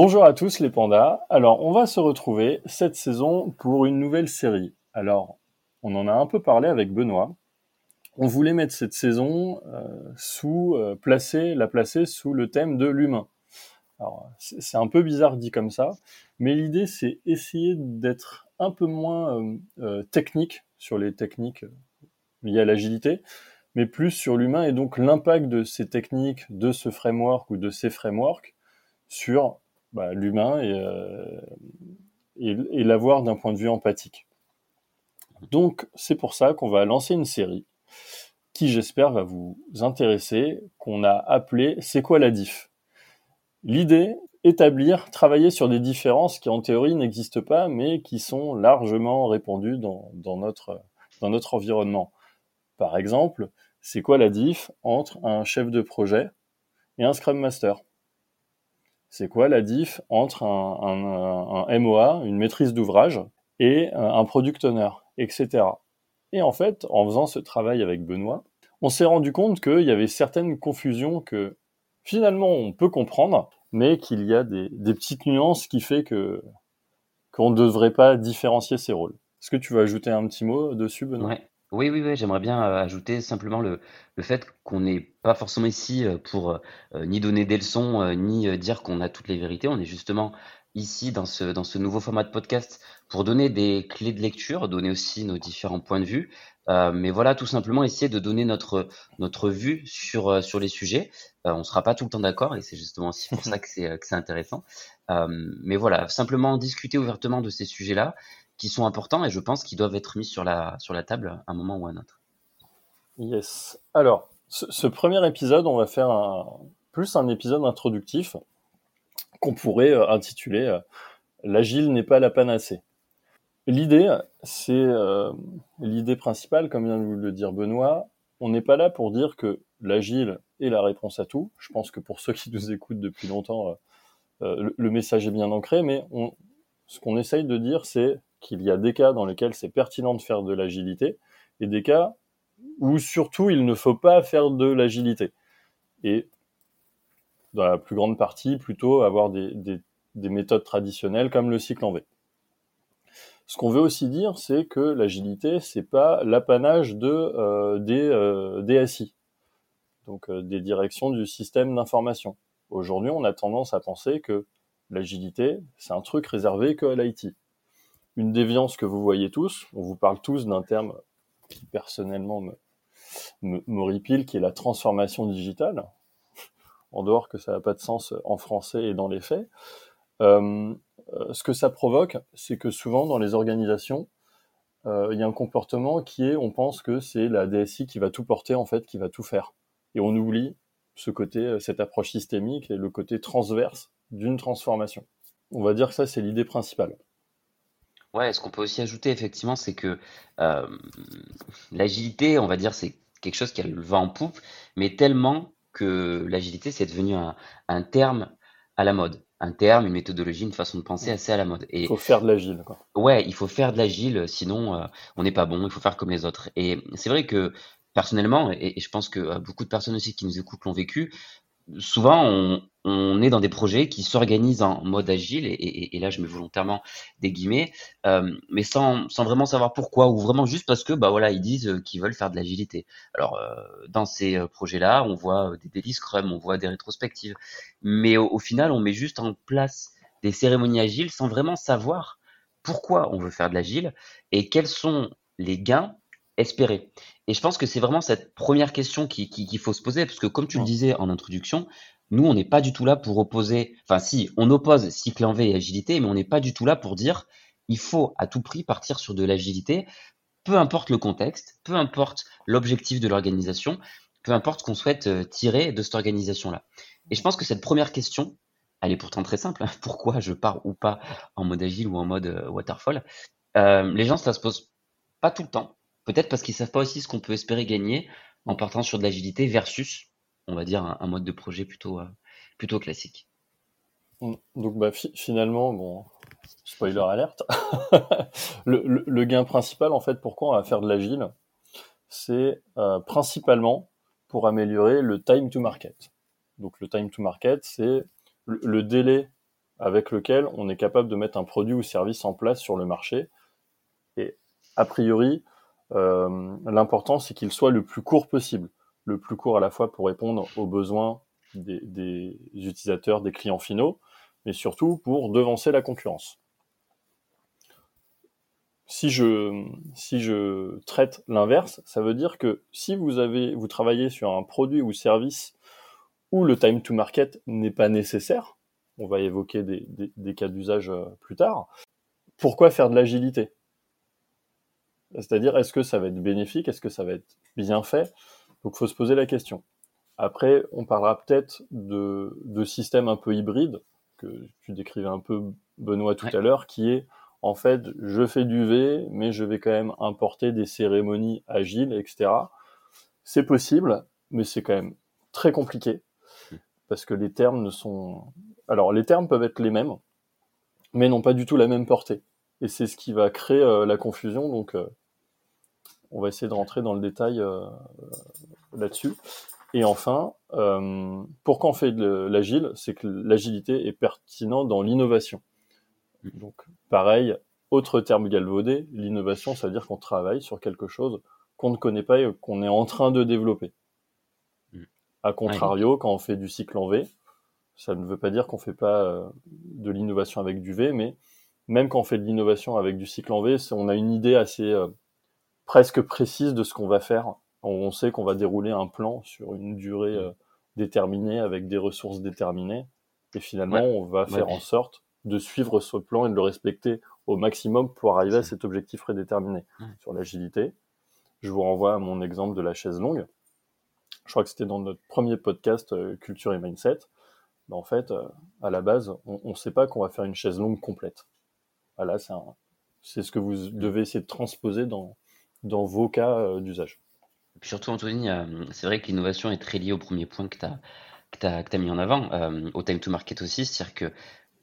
Bonjour à tous les pandas. Alors, on va se retrouver cette saison pour une nouvelle série. Alors, on en a un peu parlé avec Benoît. On voulait mettre cette saison euh, sous, euh, placer, la placer sous le thème de l'humain. Alors, c'est un peu bizarre dit comme ça, mais l'idée c'est essayer d'être un peu moins euh, technique sur les techniques liées à l'agilité, mais plus sur l'humain et donc l'impact de ces techniques, de ce framework ou de ces frameworks sur bah, l'humain et, euh, et, l'avoir d'un point de vue empathique. Donc c'est pour ça qu'on va lancer une série qui j'espère va vous intéresser, qu'on a appelé C'est quoi la diff? L'idée, établir, travailler sur des différences qui en théorie n'existent pas, mais qui sont largement répandues dans, dans, notre, dans notre environnement. Par exemple, c'est quoi la diff entre un chef de projet et un Scrum Master C'est quoi la diff entre un, MOA, une maîtrise d'ouvrage, et un Product Owner, etc. Et en fait, en faisant ce travail avec Benoît, on s'est rendu compte qu'il y avait certaines confusions que finalement on peut comprendre, mais qu'il y a des, petites nuances qui fait que qu'on ne devrait pas différencier ces rôles. Est-ce que tu veux ajouter un petit mot dessus, Benoît? Oui, oui, oui, j'aimerais bien euh, ajouter simplement le, le fait qu'on n'est pas forcément ici euh, pour euh, ni donner des leçons, euh, ni dire qu'on a toutes les vérités. On est justement ici dans ce, dans ce nouveau format de podcast pour donner des clés de lecture, donner aussi nos différents points de vue. Euh, mais voilà, tout simplement essayer de donner notre, notre vue sur, euh, sur les sujets. Euh, on ne sera pas tout le temps d'accord et c'est justement aussi pour ça que c'est, que c'est intéressant. mais voilà, simplement discuter ouvertement de ces sujets-là qui sont importants et je pense qu'ils doivent être mis sur la, sur la table à un moment ou à un autre. Yes. Alors, ce, premier épisode, on va faire un, plus un épisode introductif qu'on pourrait intituler L'agile n'est pas la panacée. L'idée, c'est euh, l'idée principale, comme vient de le dire Benoît. On n'est pas là pour dire que l'agile est la réponse à tout. Je pense que pour ceux qui nous écoutent depuis longtemps, euh, le, message est bien ancré, mais ce qu'on essaye de dire, c'est qu'il y a des cas dans lesquels c'est pertinent de faire de l'agilité et des cas où surtout il ne faut pas faire de l'agilité. Et dans la plus grande partie, plutôt avoir des, des, des méthodes traditionnelles comme le cycle en V. Ce qu'on veut aussi dire, c'est que l'agilité, c'est pas l'apanage de euh, des euh, DSI, donc euh, des directions du système d'information. Aujourd'hui, on a tendance à penser que l'agilité, c'est un truc réservé que à l'IT. Une déviance que vous voyez tous, on vous parle tous d'un terme qui personnellement me, m'horripile, qui est la transformation digitale, en dehors que ça n'a pas de sens en français et dans les faits. Euh, ce que ça provoque, c'est que souvent dans les organisations, euh, il y a un comportement qui est, on pense que c'est la DSI qui va tout porter en fait, qui va tout faire, et on oublie ce côté, cette approche systémique et le côté transverse d'une transformation. On va dire que ça, c'est l'idée principale. Ouais, ce qu'on peut aussi ajouter effectivement, c'est que euh, l'agilité, on va dire, c'est quelque chose qui a le vent en poupe, mais tellement que l'agilité, c'est devenu un, un terme à la mode un terme, une méthodologie, une façon de penser assez à la mode. Et il faut faire de l'agile. Ouais, il faut faire de l'agile, sinon euh, on n'est pas bon. Il faut faire comme les autres. Et c'est vrai que personnellement, et, et, je pense que euh, beaucoup de personnes aussi qui nous écoutent l'ont vécu, souvent on, on, est dans des projets qui s'organisent en mode agile, et, et, et, là je mets volontairement des guillemets, euh, mais sans, sans, vraiment savoir pourquoi, ou vraiment juste parce que bah voilà ils disent qu'ils veulent faire de l'agilité. Alors euh, dans ces euh, projets-là, on voit des daily scrum, on voit des rétrospectives, mais au, au, final on met juste en place des cérémonies agiles sans vraiment savoir pourquoi on veut faire de l'agile et quels sont les gains espérer Et je pense que c'est vraiment cette première question qu'il qui, qui faut se poser, parce que comme tu le disais en introduction, nous, on n'est pas du tout là pour opposer, enfin si, on oppose cycle en V et agilité, mais on n'est pas du tout là pour dire il faut à tout prix partir sur de l'agilité, peu importe le contexte, peu importe l'objectif de l'organisation, peu importe ce qu'on souhaite tirer de cette organisation-là. Et je pense que cette première question, elle est pourtant très simple. Hein. Pourquoi je pars ou pas en mode agile ou en mode euh, waterfall? Euh, Les gens, ça se pose pas tout le temps. Peut-être parce qu'ils savent pas aussi ce qu'on peut espérer gagner en partant sur de l'agilité versus, on va dire, un, mode de projet plutôt, plutôt classique. Mmh. Donc bah, finalement, bon, spoiler alerte, le, gain principal en fait, pourquoi on va faire de l'agile, c'est principalement pour améliorer le time to market. Donc le time to market, c'est le, délai avec lequel on est capable de mettre un produit ou service en place sur le marché. Et a priori, euh, l'important, c'est qu'il soit le plus court possible. Le plus court à la fois pour répondre aux besoins des, utilisateurs, des clients finaux, mais surtout pour devancer la concurrence. Si je, si je traite l'inverse, ça veut dire que si vous, avez, vous travaillez sur un produit ou service où le time to market n'est pas nécessaire, on va évoquer des, des, cas d'usage euh, plus tard, pourquoi faire de l'agilité? C'est-à-dire, est-ce que ça va être bénéfique? Est-ce que ça va être bien fait? Donc, il faut se poser la question. Après, on parlera peut-être de, de systèmes un peu hybrides, que tu décrivais un peu, Benoît, tout à l'heure, qui est, en fait, je fais du V, mais je vais quand même importer des cérémonies agiles, etc. C'est possible, mais c'est quand même très compliqué parce que les termes ne sont. Alors, les termes peuvent être les mêmes, mais n'ont pas du tout la même portée. Et c'est ce qui va créer euh, la confusion. Donc, euh, on va essayer de rentrer dans le détail euh, là-dessus. Et enfin, pourquoi on fait de l'agile? C'est que l'agilité est pertinent dans l'innovation. Donc, pareil, autre terme galvaudé, l'innovation, ça veut dire qu'on travaille sur quelque chose qu'on ne connaît pas et qu'on est en train de développer. A contrario, quand on fait du cycle en V, ça ne veut pas dire qu'on fait pas euh, de l'innovation avec du V, mais même quand on fait de l'innovation avec du cycle en V, on a une idée assez euh, presque précise de ce qu'on va faire. On sait qu'on va dérouler un plan sur une durée euh, déterminée avec des ressources déterminées, et finalement, on va faire en sorte de suivre ce plan et de le respecter au maximum pour arriver à cet objectif prédéterminé. Sur l'agilité, je vous renvoie à mon exemple de la chaise longue. Je crois que c'était dans notre premier podcast euh, Culture et Mindset, ben, en fait, euh, à la base, on ne sait pas qu'on va faire une chaise longue complète. Voilà, c'est ce que vous devez essayer de transposer dans, dans vos cas euh, d'usage. Surtout, Anthony, c'est vrai que l'innovation est très liée au premier point que tu as, que as, mis en avant, au time to market aussi. C'est-à-dire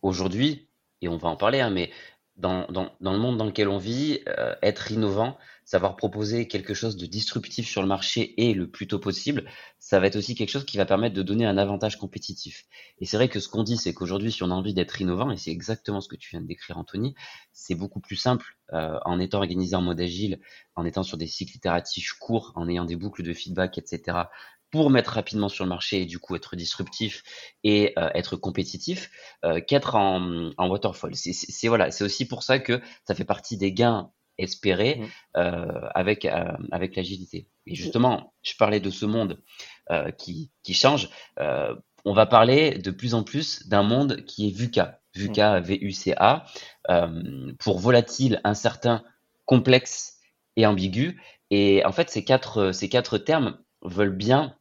qu'aujourd'hui, et on va en parler, hein, mais dans, dans, dans, le monde dans lequel on vit, être innovant, savoir proposer quelque chose de disruptif sur le marché et le plus tôt possible, ça va être aussi quelque chose qui va permettre de donner un avantage compétitif. Et c'est vrai que ce qu'on dit, c'est qu'aujourd'hui, si on a envie d'être innovant, et c'est exactement ce que tu viens de décrire, Anthony, c'est beaucoup plus simple euh, en étant organisé en mode agile, en étant sur des cycles itératifs courts, en ayant des boucles de feedback, etc., pour mettre rapidement sur le marché et du coup être disruptif et euh, être compétitif euh, qu'être en, en waterfall. C'est voilà, c'est aussi pour ça que ça fait partie des gains espérer mmh. euh, avec euh, avec l'agilité. Et justement, je parlais de ce monde euh, qui qui change. on va parler de plus en plus d'un monde qui est VUCA, VUCA, V-U-C-A, pour volatile, incertain, complexe et ambigu. Et en fait, ces quatre ces quatre termes veulent bien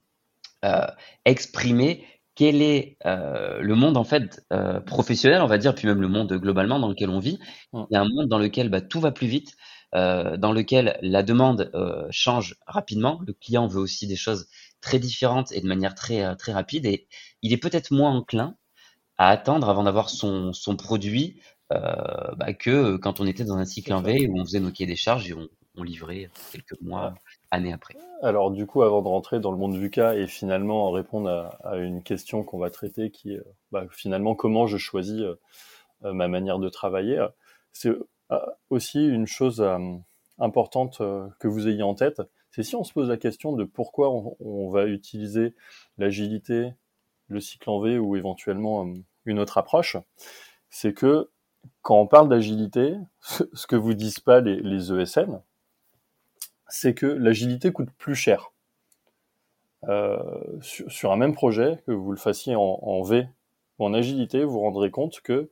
exprimer quel est euh, le monde en fait euh, professionnel, on va dire, puis même le monde globalement dans lequel on vit. Il y a un monde dans lequel bah, tout va plus vite, euh, dans lequel la demande change rapidement. Le client veut aussi des choses très différentes et de manière très très rapide. Et il est peut-être moins enclin à attendre avant d'avoir son, son produit bah, que quand on était dans un cycle en V où on faisait nos des charges et on, on livrait quelques mois, Alors du coup, avant de rentrer dans le monde du et finalement répondre à, une question qu'on va traiter, qui est bah, finalement comment je choisis euh, euh, ma manière de travailler, c'est euh, aussi une chose importante que vous ayez en tête, c'est si on se pose la question de pourquoi on, va utiliser l'agilité, le cycle en V ou éventuellement une autre approche, c'est que quand on parle d'agilité, ce que vous disent pas les, les ESN, c'est que l'agilité coûte plus cher. Euh, sur, un même projet, que vous le fassiez en, V ou en agilité, vous vous rendrez compte que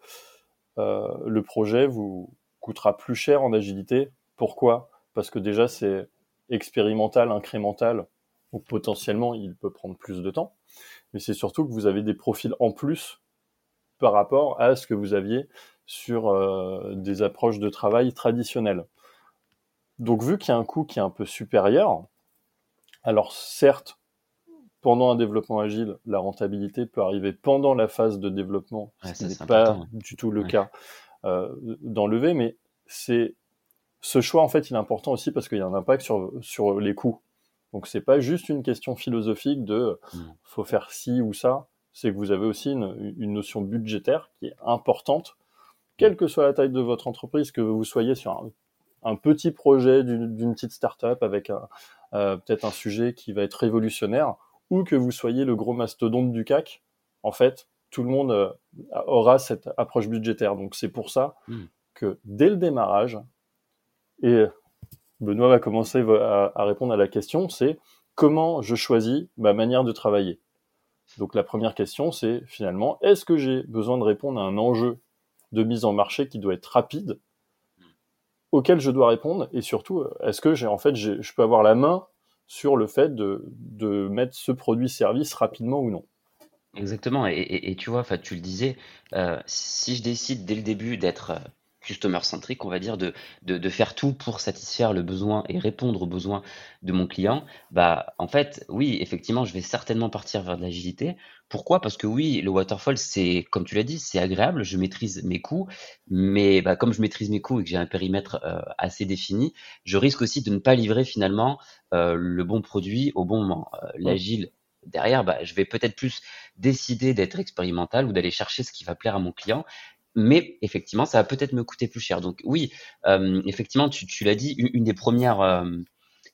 euh, le projet vous coûtera plus cher en agilité. Pourquoi? Parce que déjà c'est expérimental, incrémental, donc potentiellement il peut prendre plus de temps. Mais c'est surtout que vous avez des profils en plus par rapport à ce que vous aviez sur euh, des approches de travail traditionnelles. Donc vu qu'il y a un coût qui est un peu supérieur, alors certes, pendant un développement agile, la rentabilité peut arriver pendant la phase de développement, ce n'est pas du tout le cas euh, d'enlever, mais c'est ce choix en fait il est important aussi parce qu'il y a un impact sur, sur les coûts. Donc c'est pas juste une question philosophique de hmm. faut faire ci ou ça, c'est que vous avez aussi une, une, notion budgétaire qui est importante, quelle que soit la taille de votre entreprise, que vous soyez sur un, un petit projet d'une petite start-up avec euh, peut-être un sujet qui va être révolutionnaire, ou que vous soyez le gros mastodonte du CAC, en fait, tout le monde euh, aura cette approche budgétaire. Donc c'est pour ça hmm. que dès le démarrage, et Benoît va commencer à, répondre à la question, c'est comment je choisis ma manière de travailler? Donc la première question, c'est finalement, est-ce que j'ai besoin de répondre à un enjeu de mise en marché qui doit être rapide, auquel je dois répondre, et surtout, est-ce que j'ai en fait, je peux avoir la main sur le fait de, mettre ce produit-service rapidement ou non? Exactement. Et, tu vois, tu le disais, euh, si je décide dès le début d'être customer centric, on va dire, de, de, faire tout pour satisfaire le besoin et répondre aux besoins de mon client, bah en fait, oui, effectivement, je vais certainement partir vers de l'agilité. Pourquoi? Parce que oui, le waterfall, c'est, comme tu l'as dit, c'est agréable, je maîtrise mes coûts, mais bah, comme je maîtrise mes coûts et que j'ai un périmètre euh, assez défini, je risque aussi de ne pas livrer finalement euh, le bon produit au bon moment. Euh, l'agile, derrière, bah, je vais peut-être plus décider d'être expérimental ou d'aller chercher ce qui va plaire à mon client mais effectivement, ça va peut-être me coûter plus cher. Donc oui, euh, effectivement, tu, tu l'as dit, une, des premières euh,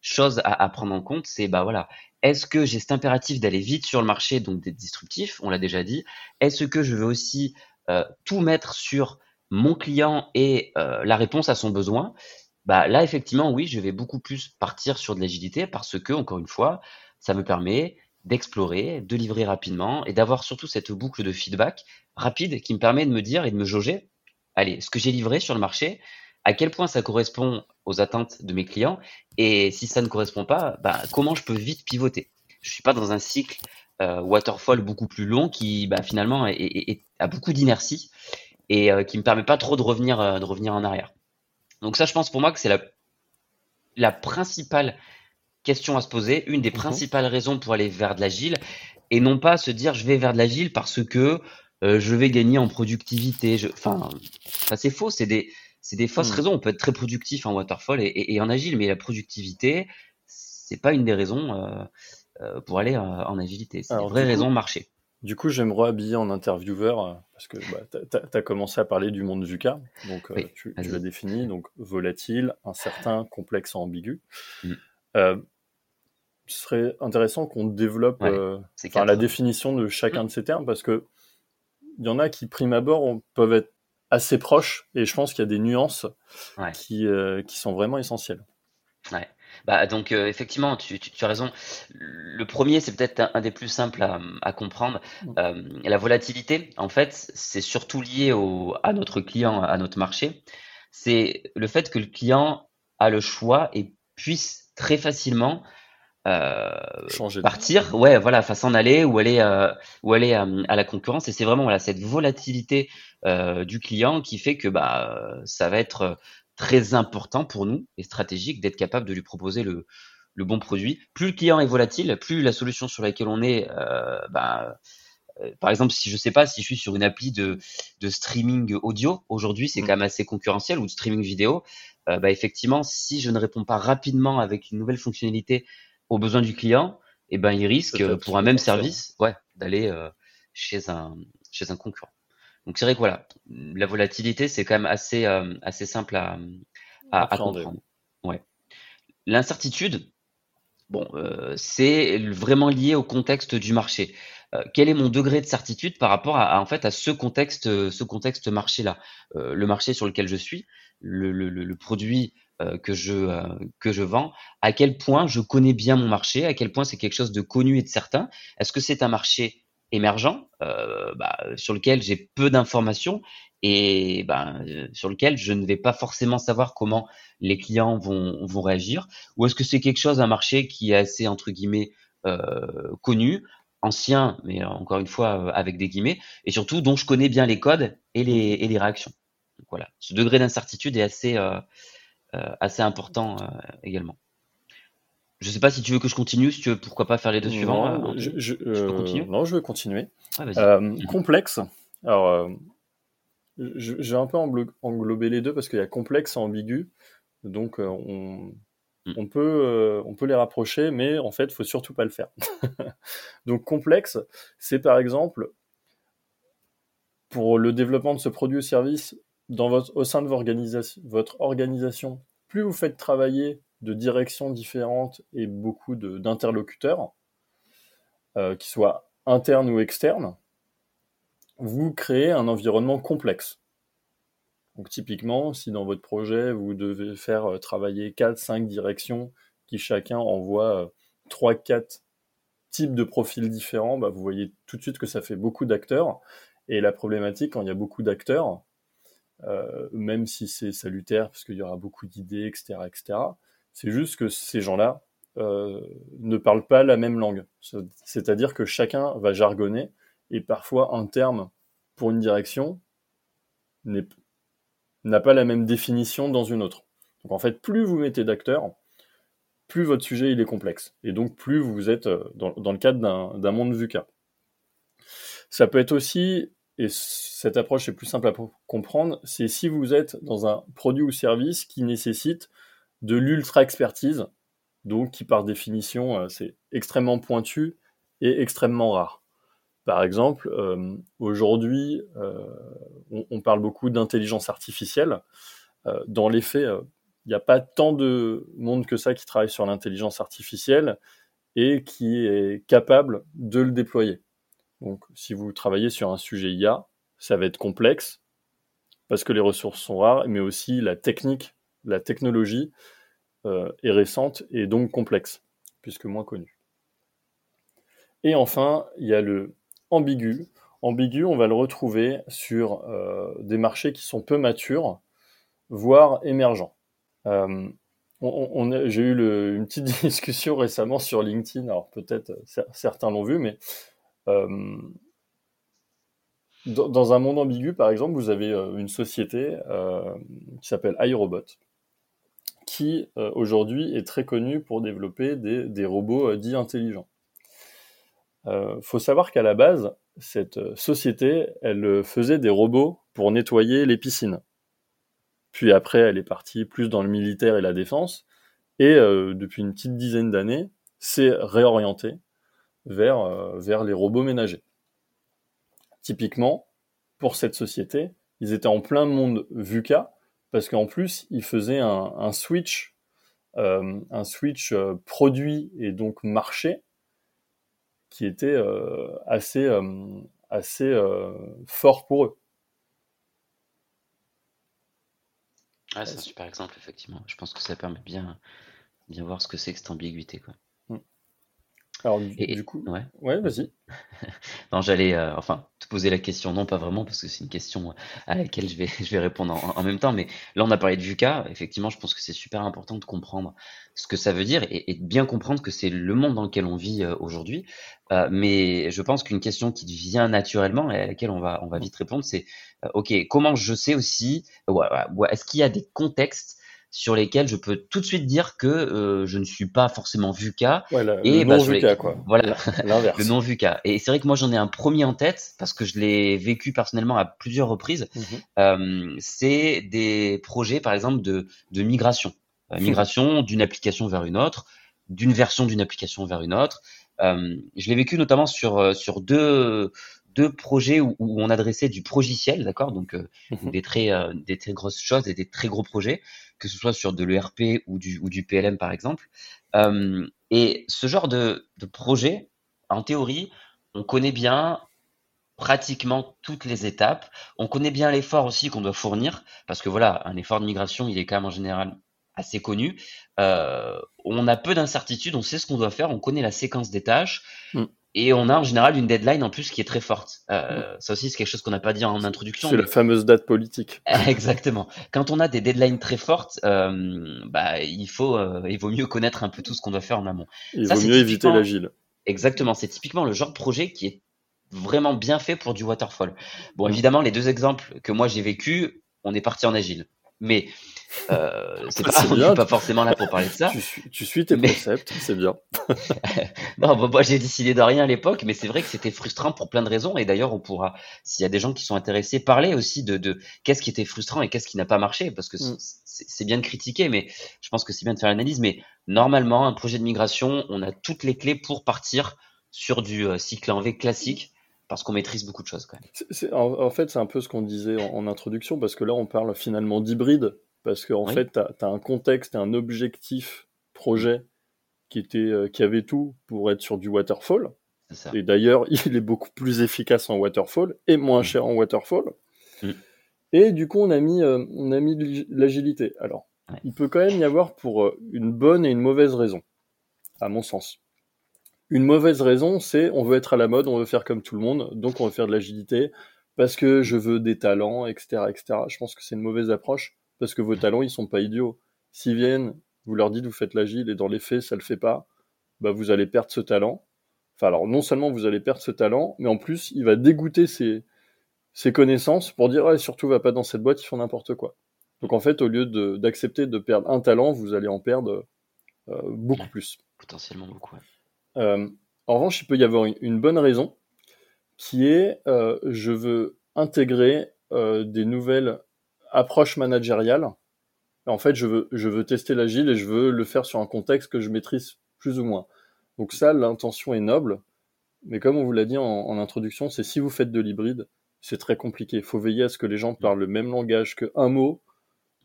choses à, à, prendre en compte, c'est bah voilà, est-ce que j'ai cet impératif d'aller vite sur le marché, donc d'être disruptif, on l'a déjà dit. Est-ce que je veux aussi euh, tout mettre sur mon client et euh, la réponse à son besoin? Bah là, effectivement, oui, je vais beaucoup plus partir sur de l'agilité parce que, encore une fois, ça me permet d'explorer, de livrer rapidement et d'avoir surtout cette boucle de feedback rapide qui me permet de me dire et de me jauger, allez, ce que j'ai livré sur le marché, à quel point ça correspond aux attentes de mes clients et si ça ne correspond pas, bah, comment je peux vite pivoter. Je suis pas dans un cycle euh, waterfall beaucoup plus long qui bah, finalement a beaucoup d'inertie et euh, qui me permet pas trop de revenir, euh, de revenir en arrière. Donc ça, je pense pour moi que c'est la, la principale question à se poser, une des mhm. principales raisons pour aller vers de l'agile, et non pas se dire je vais vers de l'agile parce que euh, je vais gagner en productivité. Je... Enfin, c'est faux, c'est des, c'est des fausses hmm. raisons. On peut être très productif en waterfall et, en agile, mais la productivité, c'est pas une des raisons euh, euh, pour aller en agilité. C'est une vraie raison marché. Du coup, j'aimerais habiller en intervieweur parce que bah, tu as, commencé à parler du monde VUCA, donc tu, l'as défini, donc volatile, incertain, complexe, ambigu. Hmm ce serait intéressant qu'on développe euh, la définition de chacun de ces termes parce que il y en a qui, prime abord, peuvent être assez proches et je pense qu'il y a des nuances qui, euh, qui sont vraiment essentielles. Ouais. Bah, donc euh, effectivement, tu, tu, as raison. Le premier, c'est peut-être un, des plus simples à, à comprendre. Mm. la volatilité, en fait, c'est surtout lié au, à notre client, à notre marché. C'est le fait que le client a le choix et puisse très facilement euh, partir, ouais, voilà, enfin s'en aller ou aller euh, ou aller euh, à la concurrence. Et c'est vraiment voilà cette volatilité du client qui fait que bah ça va être très important pour nous et stratégique d'être capable de lui proposer le, le bon produit. Plus le client est volatile, plus la solution sur laquelle on est, bah, par exemple, si je sais pas, si je suis sur une appli de, de streaming audio, aujourd'hui, c'est mmh. quand même assez concurrentiel ou de streaming vidéo, bah, effectivement, si je ne réponds pas rapidement avec une nouvelle fonctionnalité aux besoins du client, et eh ben il risque pour un même service, ouais, d'aller euh, chez un chez un concurrent. Donc c'est vrai que voilà, la volatilité c'est quand même assez euh, assez simple à à, comprendre. Ouais. L'incertitude, bon, euh, c'est vraiment lié au contexte du marché. quel est mon degré de certitude par rapport à, en fait à ce contexte ce contexte marché là, le marché sur lequel je suis, le, le, le produit euh, que je euh, que je vends, à quel point je connais bien mon marché, à quel point c'est quelque chose de connu et de certain? Est-ce que c'est un marché émergent euh, bah, sur lequel j'ai peu d'informations et bah, sur lequel je ne vais pas forcément savoir comment les clients vont, vont réagir? Ou est-ce que c'est quelque chose un marché qui est assez entre guillemets connu ancien, mais encore une fois avec des guillemets, et surtout dont je connais bien les codes et les, et les réactions? Voilà, ce degré d'incertitude est assez, assez important également. Je sais pas si tu veux que je continue, si tu veux, pourquoi pas faire les deux suivants. je, non, je veux continuer. Ah, mhm. Complexe. Alors, je, vais un peu englober les deux parce qu'il y a complexe et ambigu. Donc, on, Mm. On peut, euh, on peut les rapprocher, mais en fait, il faut surtout pas le faire. Donc complexe, c'est par exemple pour le développement de ce produit ou service dans votre, au sein de votre organisation, plus vous faites travailler de directions différentes et beaucoup d'interlocuteurs, euh, qui soient internes ou externes, vous créez un environnement complexe. Donc typiquement, si dans votre projet, vous devez faire euh, travailler 4-5 directions qui chacun envoie 3-4 euh, types de profils différents, bah, vous voyez tout de suite que ça fait beaucoup d'acteurs. Et la problématique, quand il y a beaucoup d'acteurs, euh, même si c'est salutaire, parce qu'il y aura beaucoup d'idées, etc., etc., c'est juste que ces gens-là ne parlent pas la même langue. C'est-à-dire que chacun va jargonner, et parfois un terme pour une direction n'a pas la même définition dans une autre. Donc en fait, plus vous mettez d'acteurs, plus votre sujet il est complexe. Et donc plus vous êtes euh, dans, le cadre d'un monde VUCA. Ça peut être aussi, et cette approche est plus simple à comprendre, c'est si vous êtes dans un produit ou service qui nécessite de l'ultra-expertise, donc qui par définition euh, c'est extrêmement pointu et extrêmement rare. Par exemple, euh, aujourd'hui, euh, on, parle beaucoup d'intelligence artificielle. Dans les faits, il n'y a pas tant de monde que ça qui travaille sur l'intelligence artificielle et qui est capable de le déployer. Donc, si vous travaillez sur un sujet IA, ça va être complexe parce que les ressources sont rares, mais aussi la technique, la technologie est récente et donc complexe, puisque moins connue. Et enfin, il y a le ambigu. Ambigu, on va le retrouver sur euh, des marchés qui sont peu matures, voire émergents. Euh, j'ai eu une petite discussion récemment sur LinkedIn, alors peut-être certains l'ont vu, mais euh, dans, un monde ambigu, par exemple, vous avez une société qui s'appelle iRobot, qui aujourd'hui est très connue pour développer des robots dits intelligents. Il euh, faut savoir qu'à la base, cette euh, société, elle euh, faisait des robots pour nettoyer les piscines. Puis après, elle est partie plus dans le militaire et la défense. Et depuis une petite dizaine d'années, s'est réorientée vers, vers les robots ménagers. Typiquement, pour cette société, ils étaient en plein monde VUCA, parce qu'en plus, ils faisaient un, switch, un switch produit et donc marché qui était euh, assez, euh, euh, fort pour eux. c'est un super exemple, effectivement. Je pense que ça permet bien, bien voir ce que c'est que cette ambiguïté. Quoi. Alors, du, coup, ouais, ouais vas-y. non, j'allais, euh, enfin, te poser la question, non pas vraiment, parce que c'est une question à laquelle je vais, je vais répondre en, même temps, mais là, on a parlé de VUCA. Effectivement, je pense que c'est super important de comprendre ce que ça veut dire et, de bien comprendre que c'est le monde dans lequel on vit euh, aujourd'hui. Euh, mais je pense qu'une question qui vient naturellement et à laquelle on va, on va vite répondre, c'est, OK, comment je sais aussi, est-ce qu'il y a des contextes sur lesquels je peux tout de suite dire que euh, je ne suis pas forcément VUCA. Ouais, et le bah, non VUCA, quoi. Voilà, le non VUCA. Et c'est vrai que moi j'en ai un premier en tête parce que je l'ai vécu personnellement à plusieurs reprises. Mhm. Euh, c'est des projets, par exemple, de, de migration. Euh, migration d'une application vers une autre, d'une version d'une application vers une autre. Je l'ai vécu notamment sur, sur deux, deux projets où, où, on adressait du progiciel, d'accord? Donc mhm. des, très, des très grosses choses et des très gros projets que ce soit sur de l'ERP ou du, ou du PLM par exemple. Euh, et ce genre de, de projet, en théorie, on connaît bien pratiquement toutes les étapes. On connaît bien l'effort aussi qu'on doit fournir, parce que voilà, un effort de migration, il est quand même en général assez connu. Euh, on a peu d'incertitudes, on sait ce qu'on doit faire, on connaît la séquence des tâches. Mm. Et on a en général une deadline en plus qui est très forte. Euh, ça aussi, c'est quelque chose qu'on n'a pas dit en introduction. C'est la fameuse date politique. Exactement. Quand on a des deadlines très fortes, euh, bah, il faut, euh, il vaut mieux connaître un peu tout ce qu'on doit faire en amont. Il vaut mieux éviter l'agile. Exactement, c'est typiquement le genre de projet qui est vraiment bien fait pour du waterfall. Bon, évidemment, les deux exemples que moi j'ai vécu, on est parti en agile. Mais euh, c'est pas, on pas forcément là pour parler de ça. Tu suis, tu suis tes concepts, c'est bien. non, moi j'ai décidé de rien à l'époque, mais c'est vrai que c'était frustrant pour plein de raisons. Et d'ailleurs, on pourra, s'il y a des gens qui sont intéressés, parler aussi de, de qu'est-ce qui était frustrant et qu'est-ce qui n'a pas marché, parce que mm. c'est bien de critiquer, mais je pense que c'est bien de faire l'analyse. Mais normalement, un projet de migration, on a toutes les clés pour partir sur du euh, cycle en V classique parce qu'on maîtrise beaucoup de choses quand même. en, fait, c'est un peu ce qu'on disait en, introduction, parce que là, on parle finalement d'hybride, parce qu'en fait, tu as, un contexte un objectif projet qui, était, euh, qui avait tout pour être sur du waterfall. Et d'ailleurs, il est beaucoup plus efficace en waterfall et moins mm. cher en waterfall. Mm. Et du coup, on a mis, euh, on a mis l'agilité. Alors, il peut quand même y avoir pour euh, une bonne et une mauvaise raison, à mon sens. Une mauvaise raison, c'est on veut être à la mode, on veut faire comme tout le monde, donc on veut faire de l'agilité parce que je veux des talents, etc., etc. Je pense que c'est une mauvaise approche parce que vos talents, ils sont pas idiots. S'ils viennent, vous leur dites vous faites l'agile et dans les faits, ça le fait pas, bah vous allez perdre ce talent. Enfin alors non seulement vous allez perdre ce talent, mais en plus il va dégoûter ses, ses connaissances pour dire ouais, surtout va pas dans cette boîte, ils font n'importe quoi. Donc en fait, au lieu d'accepter de, perdre un talent, vous allez en perdre euh, beaucoup plus. Potentiellement beaucoup. Euh, en revanche, il peut y avoir une, bonne raison qui est euh, je veux intégrer des nouvelles approches managériales. En fait, je veux, je veux tester l'agile et je veux le faire sur un contexte que je maîtrise plus ou moins. Donc ça, l'intention est noble, mais comme on vous l'a dit en, introduction, c'est si vous faites de l'hybride, c'est très compliqué. Il faut veiller à ce que les gens parlent le même langage, qu'un mot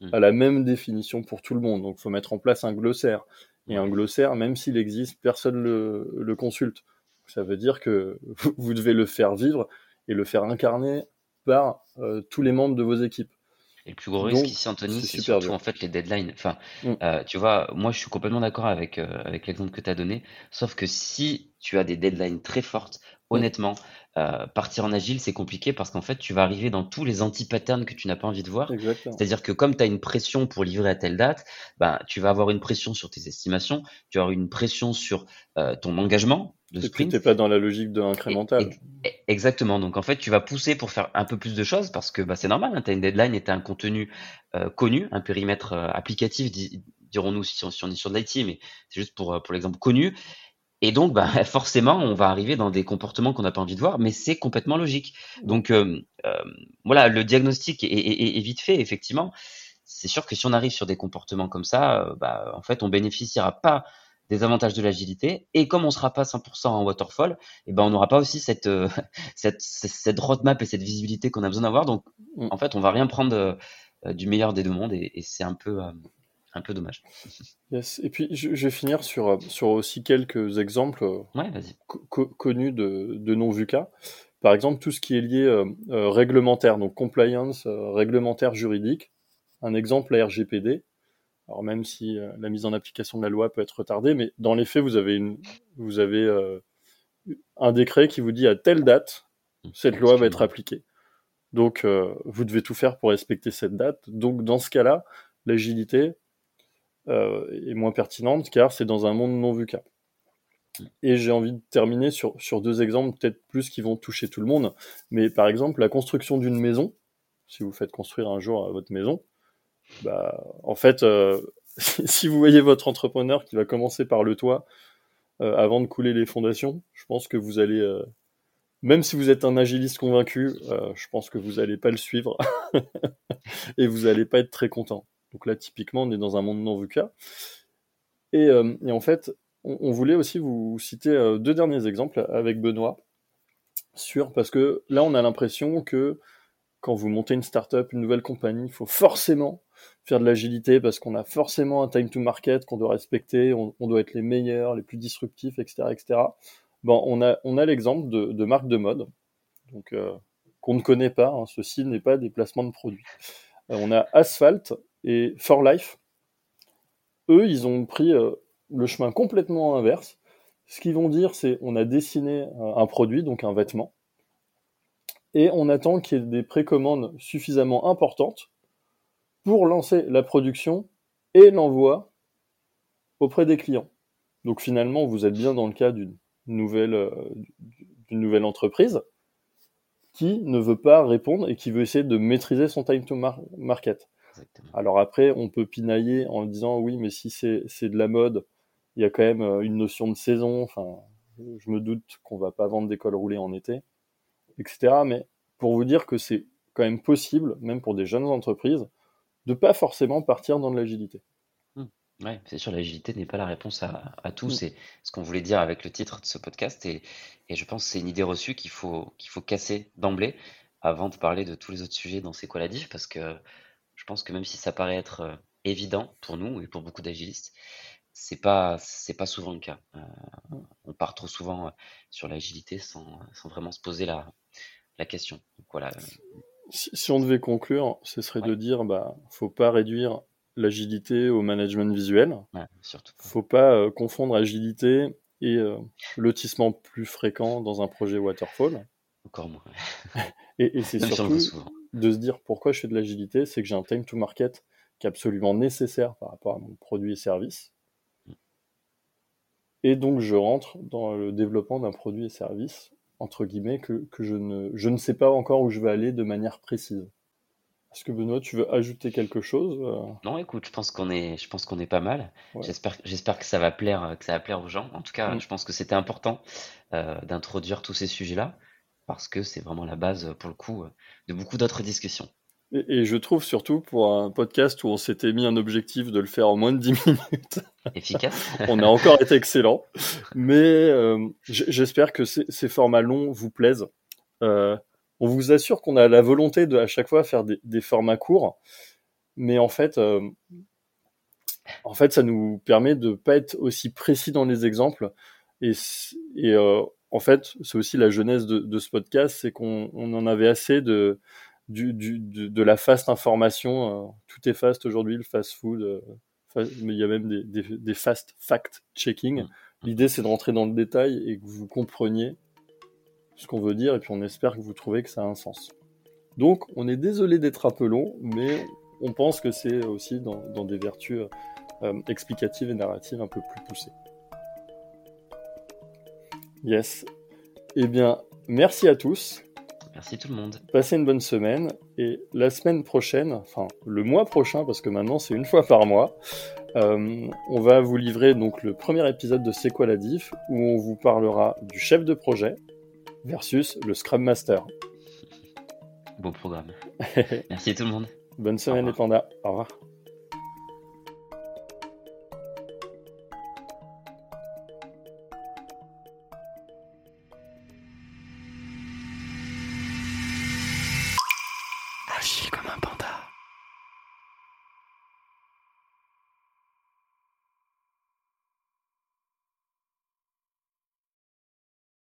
mm. a la même définition pour tout le monde. Donc il faut mettre en place un glossaire. Et un glossaire, même s'il existe, personne le, le consulte. Ça veut dire que vous devez le faire vivre et le faire incarner par euh, tous les membres de vos équipes. Et le plus gros risque ici, Anthony, c'est surtout en fait les deadlines. Enfin, mm. euh, tu vois, moi je suis complètement d'accord avec, euh, avec l'exemple que tu as donné, sauf que si tu as des deadlines très fortes, mm. honnêtement, euh, partir en agile, c'est compliqué parce qu'en fait, tu vas arriver dans tous les anti-patterns que tu n'as pas envie de voir. C'est-à-dire que comme tu as une pression pour livrer à telle date, ben, tu vas avoir une pression sur tes estimations, tu vas avoir une pression sur ton engagement, de sprint. Tu pas dans la logique de incrémental. Exactement. Donc en fait, tu vas pousser pour faire un peu plus de choses parce que bah, c'est normal. Hein, tu as une deadline et tu as un contenu euh, connu, un périmètre euh, applicatif, dirons-nous si, on est sur de l'IT, mais c'est juste pour, euh, pour l'exemple connu. Et donc, bah, forcément, on va arriver dans des comportements qu'on n'a pas envie de voir, mais c'est complètement logique. Donc, voilà, le diagnostic est, vite fait, effectivement. C'est sûr que si on arrive sur des comportements comme ça, bah, en fait, on bénéficiera pas des avantages de l'agilité. Et comme on sera pas 100% en waterfall, eh ben on n'aura pas aussi cette, euh, cette, cette roadmap et cette visibilité qu'on a besoin d'avoir. Donc, mm. en fait, on va rien prendre euh, du meilleur des deux mondes et, c'est un peu, euh, un peu dommage. Yes. Et puis, je, vais finir sur, sur aussi quelques exemples connus de, de non-VUCA. Par exemple, tout ce qui est lié réglementaire, donc compliance, réglementaire juridique. Un exemple, la RGPD alors même si euh, la mise en application de la loi peut être retardée, mais dans les faits, vous avez, une, vous avez euh, un décret qui vous dit à telle date, cette loi va être appliquée. Donc, euh, vous devez tout faire pour respecter cette date. Donc, dans ce cas-là, l'agilité est moins pertinente car c'est dans un monde non vu cas. Et j'ai envie de terminer sur, sur deux exemples, peut-être plus qui vont toucher tout le monde. Mais par exemple, la construction d'une maison, si vous faites construire un jour votre maison, bah, en fait, euh, si vous voyez votre entrepreneur qui va commencer par le toit euh, avant de couler les fondations, je pense que vous allez, euh, même si vous êtes un agiliste convaincu, je pense que vous n'allez pas le suivre et vous n'allez pas être très content. Donc là, typiquement, on est dans un monde non VUCA. Et, et en fait, on, voulait aussi vous citer deux derniers exemples avec Benoît sur parce que là, on a l'impression que quand vous montez une startup, une nouvelle compagnie, il faut forcément faire de l'agilité parce qu'on a forcément un time to market qu'on doit respecter, on, doit être les meilleurs, les plus disruptifs, etc., etc. Bon, on a, on a l'exemple de, de marques de mode, donc euh, qu'on ne connaît pas. Hein, ceci n'est pas des placements de produits. Euh, on a Asphalt et For Life. Eux, ils ont pris euh, le chemin complètement inverse. Ce qu'ils vont dire, c'est on a dessiné un produit, donc un vêtement, et on attend qu'il y ait des précommandes suffisamment importantes pour lancer la production et l'envoi auprès des clients. Donc finalement, vous êtes bien dans le cas d'une nouvelle, euh, d'une nouvelle entreprise qui ne veut pas répondre et qui veut essayer de maîtriser son time to market. Alors après, on peut pinailler en disant oui, mais si c'est, c'est de la mode, il y a quand même euh, une notion de saison. Enfin, je me doute qu'on va pas vendre des cols roulés en été, etc. Mais pour vous dire que c'est quand même possible, même pour des jeunes entreprises, de pas forcément partir dans de l'agilité. Mmh. Ouais, c'est sûr, l'agilité n'est pas la réponse à, à tout. Mmh. C'est ce qu'on voulait dire avec le titre de ce podcast. Et, et je pense que c'est une idée reçue qu'il faut, qu'il faut casser d'emblée avant de parler de tous les autres sujets dans C'est quoi la diff Parce que je pense que même si ça paraît être euh, évident pour nous et pour beaucoup d'agilistes, c'est pas c'est pas souvent le cas. Euh, on part trop souvent euh, sur l'agilité sans, sans vraiment se poser la, la question. Donc voilà. Si, on devait conclure, ce serait de dire bah faut pas réduire l'agilité au management visuel. Ouais, surtout. Faut pas euh, confondre agilité et euh, lotissement plus fréquent dans un projet waterfall. Encore moins. et, et c'est surtout de se dire pourquoi je fais de l'agilité, c'est que j'ai un time to market qui est absolument nécessaire par rapport à mon produit et service. Mm. Et donc je rentre dans le développement d'un produit et service entre guillemets, que, que je, ne, je ne sais pas encore où je vais aller de manière précise. Est-ce que Benoît, tu veux ajouter quelque chose euh? Non, écoute, je pense qu'on est, je pense qu'on est pas mal. J'espère, j'espère que ça va plaire, que ça va plaire aux gens. En tout cas, mm. je pense que c'était important euh, d'introduire tous ces sujets-là parce que c'est vraiment la base, pour le coup, de beaucoup d'autres discussions. Et, je trouve surtout pour un podcast où on s'était mis un objectif de le faire en moins de 10 minutes. Efficace. on a encore été excellent. Mais euh, j'espère que ces, formats longs vous plaisent. Euh, on vous assure qu'on a la volonté de à chaque fois faire des, formats courts. Mais en fait, euh, en fait, ça nous permet de pas être aussi précis dans les exemples. Et, et en fait, c'est aussi la jeunesse de, de ce podcast, c'est qu'on en avait assez de du, du, de, la fast information. Euh, tout est fast aujourd'hui, le fast food. Euh, mais il y a même des, des, des fast fact-checking. Mm. L'idée, c'est de rentrer dans le détail et que vous compreniez ce qu'on veut dire, et puis on espère que vous trouvez que ça a un sens. Donc, on est désolé d'être un peu long, mais on pense que c'est aussi dans, dans, des vertus euh, explicatives et narratives un peu plus poussées. Yes. Eh bien, merci à tous. Merci tout le monde. Passez une bonne semaine et la semaine prochaine, enfin le mois prochain, parce que maintenant c'est une fois par mois, euh, on va vous livrer donc le premier épisode de C'est quoi la diff où on vous parlera du chef de projet versus le Scrum Master. Beau programme. Merci tout le monde. Bonne semaine les pandas. Au revoir.